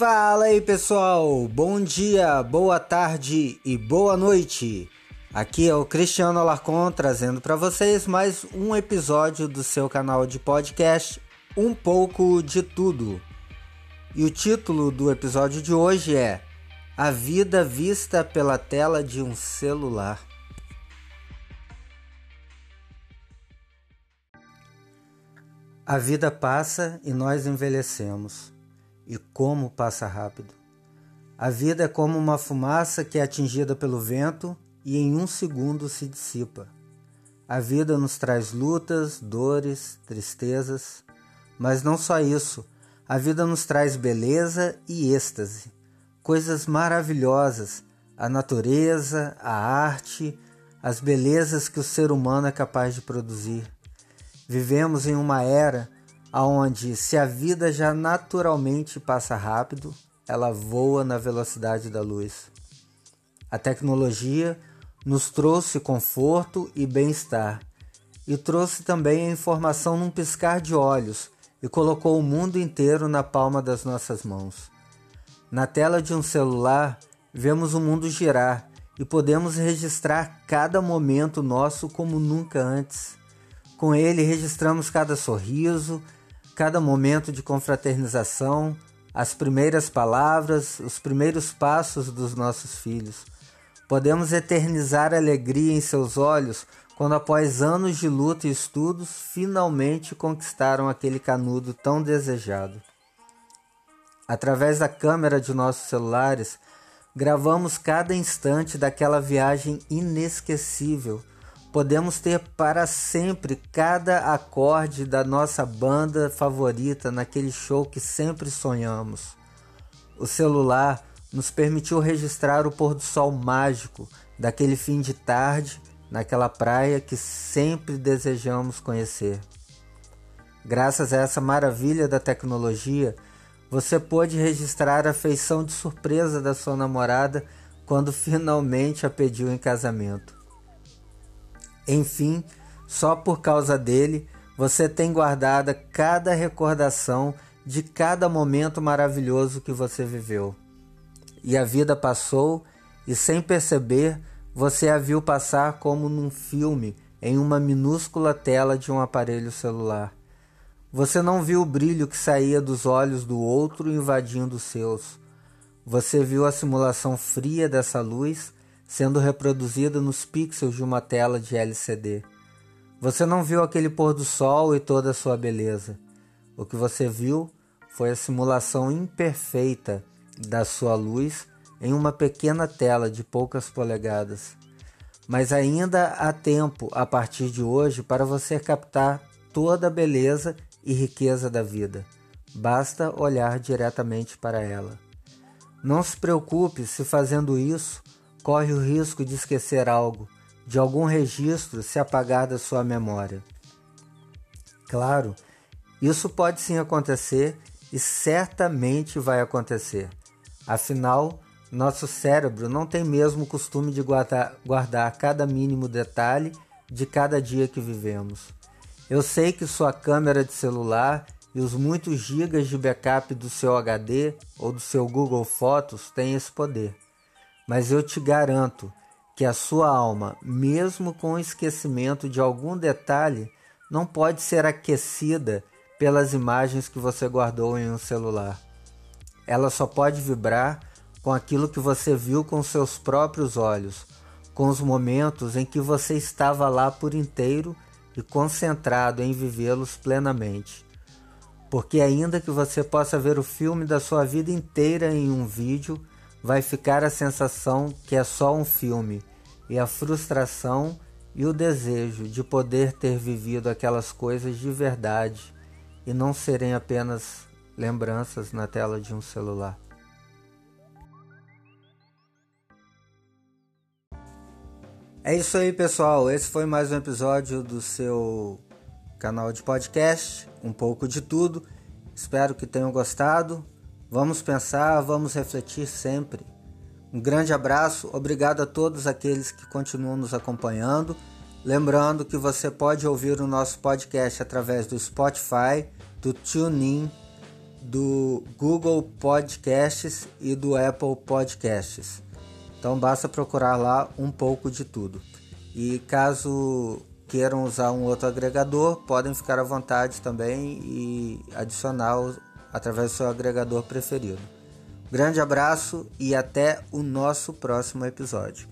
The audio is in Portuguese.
Fala aí pessoal, bom dia, boa tarde e boa noite. Aqui é o Cristiano Alarcon trazendo para vocês mais um episódio do seu canal de podcast Um pouco de tudo. E o título do episódio de hoje é A vida vista pela tela de um celular. A vida passa e nós envelhecemos. E como passa rápido. A vida é como uma fumaça que é atingida pelo vento e em um segundo se dissipa. A vida nos traz lutas, dores, tristezas, mas não só isso. A vida nos traz beleza e êxtase, coisas maravilhosas, a natureza, a arte, as belezas que o ser humano é capaz de produzir. Vivemos em uma era onde, se a vida já naturalmente passa rápido, ela voa na velocidade da luz. A tecnologia nos trouxe conforto e bem-estar, e trouxe também a informação num piscar de olhos e colocou o mundo inteiro na palma das nossas mãos. Na tela de um celular, vemos o mundo girar e podemos registrar cada momento nosso como nunca antes. Com ele registramos cada sorriso, cada momento de confraternização, as primeiras palavras, os primeiros passos dos nossos filhos. Podemos eternizar a alegria em seus olhos quando, após anos de luta e estudos, finalmente conquistaram aquele canudo tão desejado. Através da câmera de nossos celulares, gravamos cada instante daquela viagem inesquecível podemos ter para sempre cada acorde da nossa banda favorita naquele show que sempre sonhamos. O celular nos permitiu registrar o pôr do sol mágico daquele fim de tarde naquela praia que sempre desejamos conhecer. Graças a essa maravilha da tecnologia, você pôde registrar a feição de surpresa da sua namorada quando finalmente a pediu em casamento. Enfim, só por causa dele, você tem guardada cada recordação de cada momento maravilhoso que você viveu. E a vida passou e sem perceber, você a viu passar como num filme em uma minúscula tela de um aparelho celular. Você não viu o brilho que saía dos olhos do outro invadindo os seus. Você viu a simulação fria dessa luz sendo reproduzida nos pixels de uma tela de LCD. Você não viu aquele pôr do sol e toda a sua beleza. O que você viu foi a simulação imperfeita da sua luz em uma pequena tela de poucas polegadas. Mas ainda há tempo a partir de hoje para você captar toda a beleza e riqueza da vida. Basta olhar diretamente para ela. Não se preocupe se fazendo isso corre o risco de esquecer algo, de algum registro se apagar da sua memória. Claro, isso pode sim acontecer e certamente vai acontecer. Afinal, nosso cérebro não tem mesmo o costume de guardar, guardar cada mínimo detalhe de cada dia que vivemos. Eu sei que sua câmera de celular e os muitos gigas de backup do seu HD ou do seu Google Fotos têm esse poder mas eu te garanto que a sua alma, mesmo com o esquecimento de algum detalhe, não pode ser aquecida pelas imagens que você guardou em um celular. Ela só pode vibrar com aquilo que você viu com seus próprios olhos, com os momentos em que você estava lá por inteiro e concentrado em vivê-los plenamente. Porque, ainda que você possa ver o filme da sua vida inteira em um vídeo, vai ficar a sensação que é só um filme e a frustração e o desejo de poder ter vivido aquelas coisas de verdade e não serem apenas lembranças na tela de um celular. É isso aí, pessoal. Esse foi mais um episódio do seu canal de podcast, um pouco de tudo. Espero que tenham gostado. Vamos pensar, vamos refletir sempre. Um grande abraço, obrigado a todos aqueles que continuam nos acompanhando. Lembrando que você pode ouvir o nosso podcast através do Spotify, do TuneIn, do Google Podcasts e do Apple Podcasts. Então basta procurar lá um pouco de tudo. E caso queiram usar um outro agregador, podem ficar à vontade também e adicionar através do seu agregador preferido. Grande abraço e até o nosso próximo episódio.